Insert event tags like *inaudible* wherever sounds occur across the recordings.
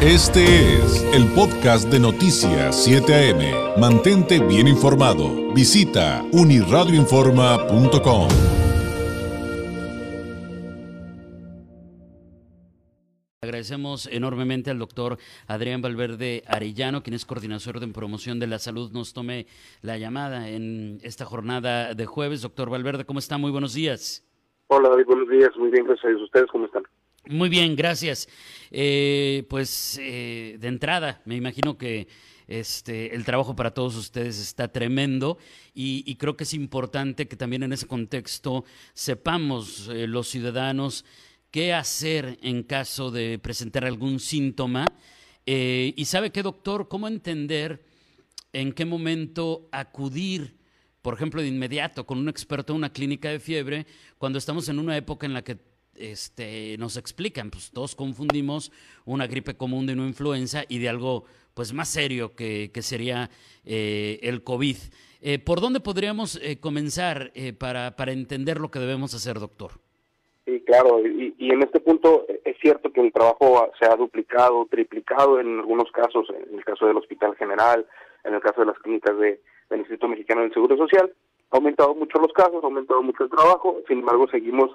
Este es el podcast de Noticias 7 AM. Mantente bien informado. Visita uniradioinforma.com. Agradecemos enormemente al doctor Adrián Valverde Arellano, quien es coordinador de promoción de la salud, nos tome la llamada en esta jornada de jueves. Doctor Valverde, ¿cómo está? Muy buenos días. Hola David, buenos días. Muy bien, gracias a ¿Ustedes cómo están? Muy bien, gracias. Eh, pues eh, de entrada, me imagino que este, el trabajo para todos ustedes está tremendo y, creo que es importante que también en ese contexto sepamos eh, los ciudadanos qué hacer en caso de presentar algún síntoma. y sabe qué, doctor, cómo entender en qué momento acudir por ejemplo, de inmediato con un experto en una clínica de fiebre, cuando estamos en una época en la que este, nos explican, pues todos confundimos una gripe común de una influenza y de algo pues más serio que, sería eh, el COVID. Eh, ¿Por dónde podríamos eh, comenzar para, para entender lo que debemos hacer, doctor? Sí, claro, y, en este punto es cierto que el trabajo se ha duplicado, triplicado en algunos casos, en el caso del Hospital General, en el caso de las clínicas de, del Instituto Mexicano del Seguro Social. Ha aumentado mucho los casos, ha aumentado mucho el trabajo, sin embargo seguimos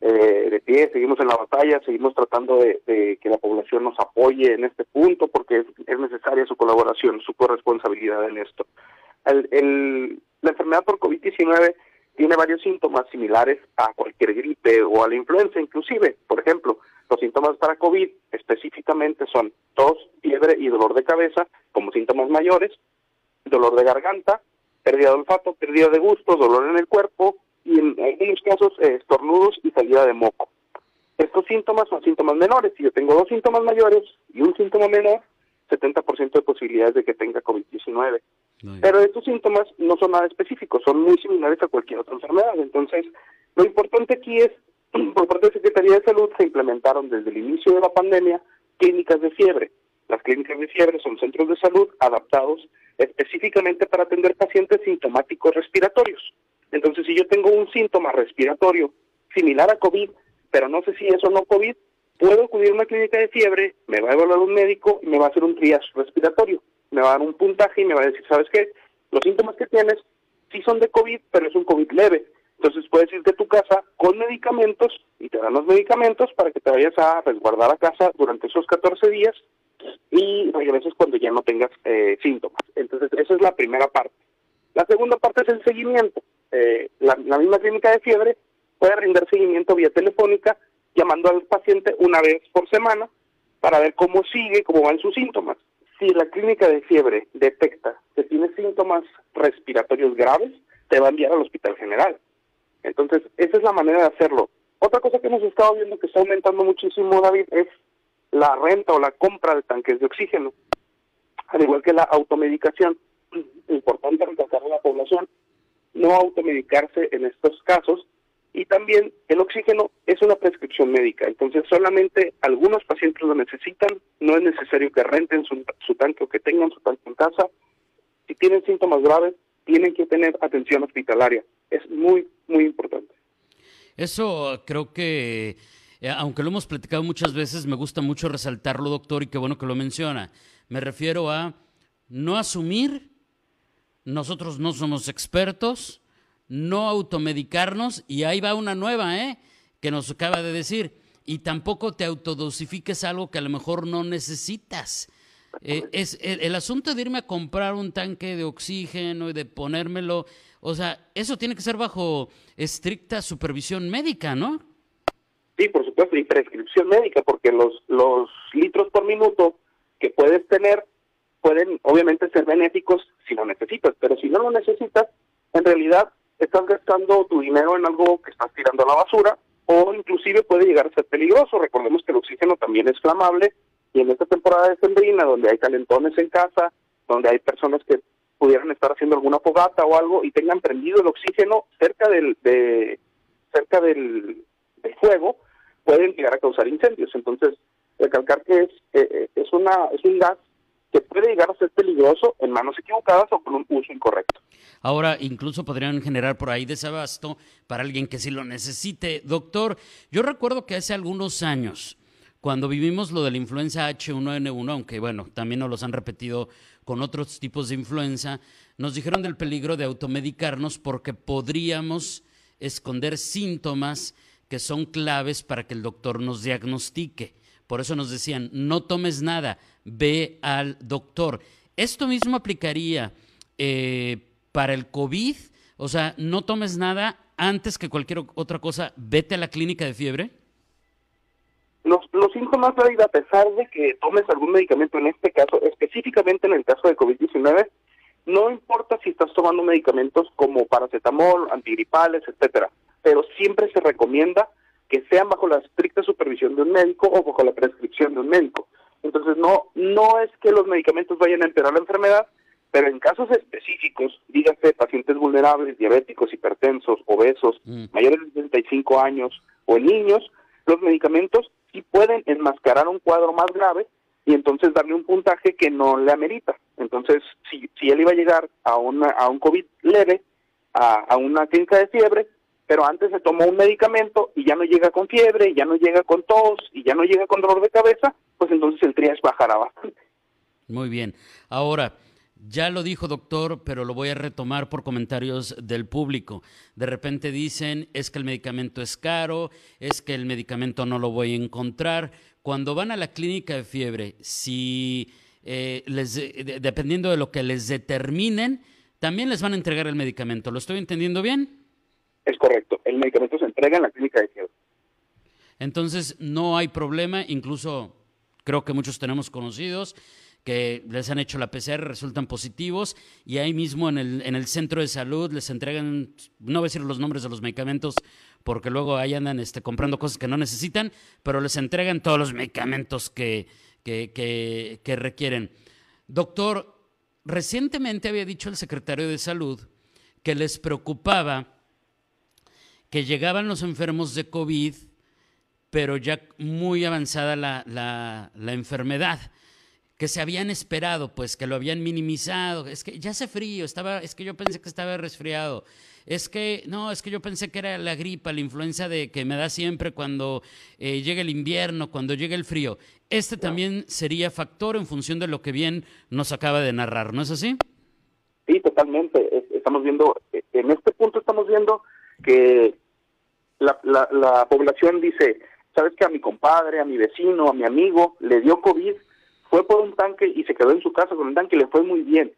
eh, de pie, seguimos en la batalla, seguimos tratando de, que la población nos apoye en este punto porque es, necesaria su colaboración, su corresponsabilidad en esto. La enfermedad por COVID-19 tiene varios síntomas similares a cualquier gripe o a la influenza inclusive. Por ejemplo, los síntomas para COVID específicamente son tos, fiebre y dolor de cabeza como síntomas mayores, dolor de garganta, pérdida de olfato, pérdida de gusto, dolor en el cuerpo, algunos casos eh, estornudos y salida de moco. Estos síntomas son síntomas menores. Si yo tengo dos síntomas mayores y un síntoma menor, 70% de posibilidades de que tenga COVID-19. Pero estos síntomas no son nada específicos, son muy similares a cualquier otra enfermedad. Entonces, lo importante aquí es, *clears throat* por parte de la Secretaría de Salud, se implementaron desde el inicio de la pandemia clínicas de fiebre. Las clínicas de fiebre son centros de salud adaptados específicamente para atender pacientes sintomáticos respiratorios. Entonces, si yo tengo un síntoma respiratorio similar a COVID, pero no sé si es o no COVID, puedo acudir a una clínica de fiebre, me va a evaluar un médico y me va a hacer un triage respiratorio. Me va a dar un puntaje y me va a decir, ¿sabes qué? Los síntomas que tienes sí son de COVID, pero es un COVID leve. Entonces puedes irte a tu casa con medicamentos y te dan los medicamentos para que te vayas a resguardar a casa durante esos 14 días y regreses cuando ya no tengas eh, síntomas. Entonces esa es la primera parte. La segunda parte es el seguimiento. Eh, la, misma clínica de fiebre puede brindar seguimiento vía telefónica llamando al paciente una vez por semana para ver cómo sigue, cómo van sus síntomas. Si la clínica de fiebre detecta que tiene síntomas respiratorios graves, te va a enviar al hospital general. Entonces, esa es la manera de hacerlo. Otra cosa que hemos estado viendo que está aumentando muchísimo, David, es la renta o la compra de tanques de oxígeno, al igual que la automedicación. *clears throat* Importante recalcar a la población no automedicarse en estos casos y también el oxígeno es una prescripción médica, entonces solamente algunos pacientes lo necesitan, no es necesario que renten su, tanque o que tengan su tanque en casa. Si tienen síntomas graves, tienen que tener atención hospitalaria. Es muy, muy importante. Eso creo que, eh, aunque lo hemos platicado muchas veces, me gusta mucho resaltarlo, doctor, y qué bueno que lo menciona. Me refiero a no asumir nosotros no somos expertos, no automedicarnos, y ahí va una nueva, ¿eh? Que nos acaba de decir, y tampoco te autodosifiques algo que a lo mejor no necesitas. Eh, es el, asunto de irme a comprar un tanque de oxígeno y de ponérmelo, o sea, eso tiene que ser bajo estricta supervisión médica, ¿no? Sí, por supuesto, y prescripción médica, porque los, los litros por minuto que puedes tener pueden obviamente ser benéficos si lo necesitas, pero si no lo necesitas, en realidad estás gastando tu dinero en algo que estás tirando a la basura o inclusive puede llegar a ser peligroso. Recordemos que el oxígeno también es flamable y en esta temporada de sembrina donde hay calentones en casa, donde hay personas que pudieran estar haciendo alguna fogata o algo y tengan prendido el oxígeno cerca del de, cerca del, fuego, pueden llegar a causar incendios. Entonces, recalcar que es eh, eh, es una es un gas que puede llegar a ser peligroso en manos equivocadas o con un uso incorrecto. Ahora, incluso podrían generar por ahí desabasto para alguien que sí lo necesite. Doctor, yo recuerdo que hace algunos años, cuando vivimos lo de la influenza H1N1, aunque bueno, también nos los han repetido con otros tipos de influenza, nos dijeron del peligro de automedicarnos porque podríamos esconder síntomas que son claves para que el doctor nos diagnostique. Por eso nos decían, no tomes nada, ve al doctor. Esto mismo aplicaría eh, para el COVID, o sea, no tomes nada antes que cualquier otra cosa, vete a la clínica de fiebre. Los, los síntomas, David, a pesar de que tomes algún medicamento en este caso, específicamente en el caso de COVID-19, no importa si estás tomando medicamentos como paracetamol, antigripales, etcétera, pero siempre se recomienda que sean bajo la estricta supervisión de un médico o bajo la prescripción de un médico. Entonces no no es que los medicamentos vayan a empeorar la enfermedad, pero en casos específicos, dígase pacientes vulnerables, diabéticos, hipertensos, obesos, mm. mayores de 65 años o en niños, los medicamentos sí pueden enmascarar un cuadro más grave y entonces darle un puntaje que no le amerita. Entonces, si, si él iba a llegar a, una, a un COVID leve, a, a una clínica de fiebre, pero antes se tomó un medicamento y ya no llega con fiebre, ya no llega con tos y ya no llega con dolor de cabeza, pues entonces el triage bajará bastante. Muy bien. Ahora, ya lo dijo doctor, pero lo voy a retomar por comentarios del público. De repente dicen, es que el medicamento es caro, es que el medicamento no lo voy a encontrar. Cuando van a la clínica de fiebre, si eh, les, dependiendo de lo que les determinen, también les van a entregar el medicamento. ¿Lo estoy entendiendo bien? Es correcto. El medicamento se entrega en la clínica de fiebre. Entonces, no hay problema. Incluso creo que muchos tenemos conocidos que les han hecho la PCR, resultan positivos y ahí mismo en el, en el centro de salud les entregan, no voy a decir los nombres de los medicamentos porque luego ahí andan este, comprando cosas que no necesitan, pero les entregan todos los medicamentos que, que, que requieren. Doctor, recientemente había dicho el secretario de salud que les preocupaba que llegaban los enfermos de COVID, pero ya muy avanzada la, la, la enfermedad que se habían esperado, pues que lo habían minimizado. Es que ya hace frío, estaba, es que yo pensé que estaba resfriado. Es que, no, es que yo pensé que era la gripa, la influenza de que me da siempre cuando eh, llega el invierno, cuando llega el frío. Este también sería factor en función de lo que bien nos acaba de narrar, ¿no es así? Sí, totalmente. Estamos viendo, en este punto estamos viendo que la, la, la población dice, sabes que a mi compadre, a mi vecino, a mi amigo le dio COVID fue por un tanque y se quedó en su casa con un tanque y le fue muy bien.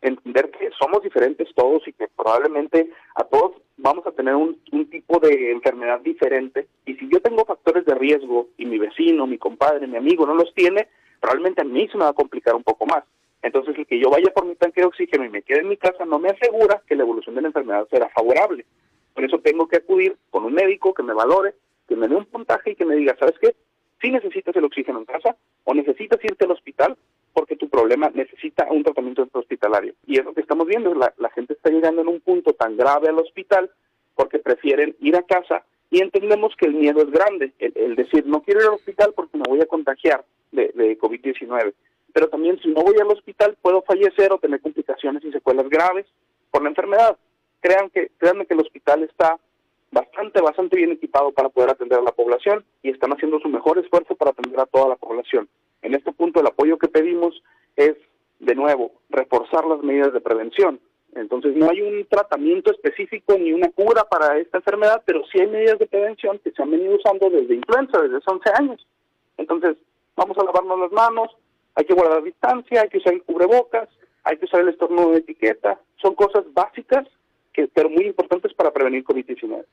Entender que somos diferentes todos y que probablemente a todos vamos a tener un, tipo de enfermedad diferente. Y si yo tengo factores de riesgo y mi vecino, mi compadre, mi amigo no los tiene, probablemente a mí se me va a complicar un poco más. Entonces, el que yo vaya por mi tanque de oxígeno y me quede en mi casa no me asegura que la evolución de la enfermedad será favorable. Por eso tengo que acudir con un médico que me valore, que me dé un puntaje y que me diga, ¿sabes qué? Si necesitas el oxígeno en casa o necesitas irte al hospital porque tu problema necesita un tratamiento hospitalario. Y es lo que estamos viendo, la, gente está llegando en un punto tan grave al hospital porque prefieren ir a casa y entendemos que el miedo es grande, el, decir no quiero ir al hospital porque me voy a contagiar de, de COVID-19. Pero también si no voy al hospital puedo fallecer o tener complicaciones y secuelas graves por la enfermedad. Crean que, créanme que el hospital está bastante, bastante bien equipado para poder atender a la población y están haciendo su mejor esfuerzo para atender a toda la población. En este punto el apoyo que pedimos es, de nuevo, reforzar las medidas de prevención. Entonces no hay un tratamiento específico ni una cura para esta enfermedad, pero sí hay medidas de prevención que se han venido usando desde influenza, desde hace 11 años. Entonces vamos a lavarnos las manos, hay que guardar distancia, hay que usar el cubrebocas, hay que usar el estornudo de etiqueta. Son cosas básicas que, pero muy importantes para prevenir COVID-19.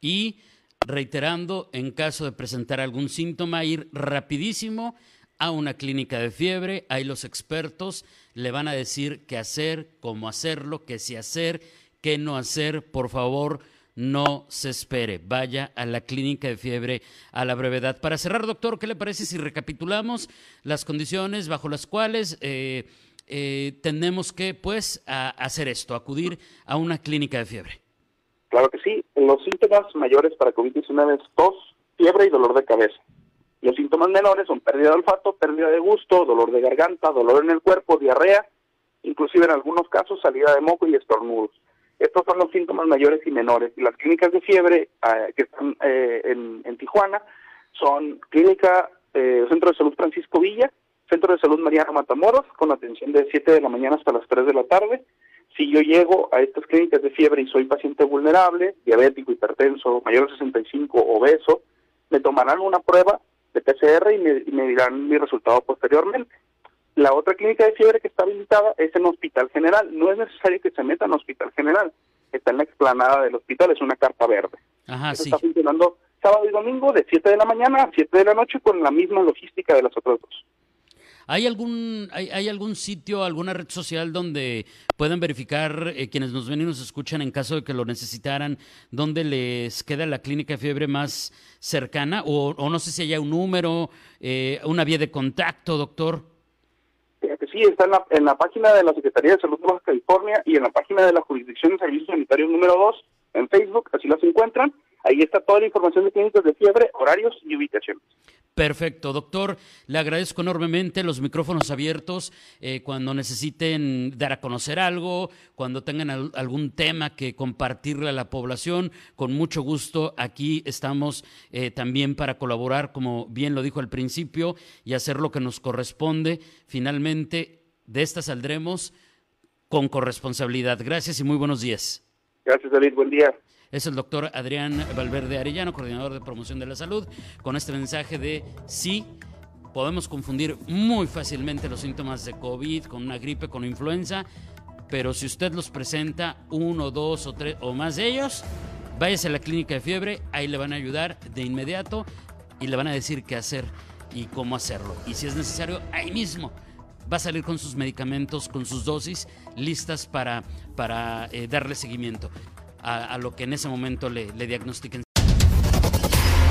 Y reiterando, en caso de presentar algún síntoma, ir rapidísimo a una clínica de fiebre, ahí los expertos le van a decir qué hacer, cómo hacerlo, qué sí hacer, qué no hacer, por favor, no se espere, vaya a la clínica de fiebre a la brevedad. Para cerrar, doctor, ¿qué le parece si recapitulamos las condiciones bajo las cuales eh, eh, tenemos que pues hacer esto, acudir a una clínica de fiebre? Claro que sí. Los síntomas mayores para COVID-19 es tos, fiebre y dolor de cabeza. Los síntomas menores son pérdida de olfato, pérdida de gusto, dolor de garganta, dolor en el cuerpo, diarrea, inclusive en algunos casos salida de moco y estornudos. Estos son los síntomas mayores y menores. Y las clínicas de fiebre eh, que están eh, en, en Tijuana son Clínica eh, Centro de Salud Francisco Villa, Centro de Salud Mariano Matamoros, con atención de 7 de la mañana hasta las 3 de la tarde. Si yo llego a estas clínicas de fiebre y soy paciente vulnerable, diabético, hipertenso, mayor de 65, obeso, me tomarán una prueba de PCR y me, y me dirán mi resultado posteriormente. La otra clínica de fiebre que está habilitada es en Hospital General. No es necesario que se meta en Hospital General. Está en la explanada del hospital, es una carpa verde. Ajá, sí. Está funcionando sábado y domingo de 7 de la mañana a 7 de la noche con la misma logística de las otras dos. ¿Hay algún, hay, hay algún sitio, alguna red social donde puedan verificar eh, quienes nos ven y nos escuchan en caso de que lo necesitaran, dónde les queda la clínica de fiebre más cercana? O, o no sé si haya un número, eh, una vía de contacto, doctor. Sí, está en la, en la página de la Secretaría de Salud de Baja California y en la página de la Jurisdicción de Servicios Sanitarios número 2 en Facebook, así las encuentran. Ahí está toda la información de clínicas de fiebre, horarios y ubicaciones. Perfecto, doctor. Le agradezco enormemente los micrófonos abiertos eh, cuando necesiten dar a conocer algo, cuando tengan al- algún tema que compartirle a la población. Con mucho gusto, aquí estamos eh, también para colaborar, como bien lo dijo al principio, y hacer lo que nos corresponde. Finalmente, de esta saldremos con corresponsabilidad. Gracias y muy buenos días. Gracias, David. Buen día. Es el doctor Adrián Valverde Arellano, coordinador de promoción de la salud, con este mensaje de sí, podemos confundir muy fácilmente los síntomas de COVID con una gripe, con influenza, pero si usted los presenta, uno, dos o tres o más de ellos, váyase a la clínica de fiebre, ahí le van a ayudar de inmediato y le van a decir qué hacer y cómo hacerlo. Y si es necesario, ahí mismo va a salir con sus medicamentos, con sus dosis listas para, para eh, darle seguimiento a, lo que en ese momento le, le diagnostiquen.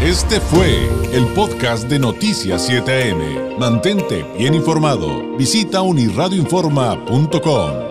Este fue el podcast de Noticias 7am. Mantente bien informado. Visita unirradioinforma.com.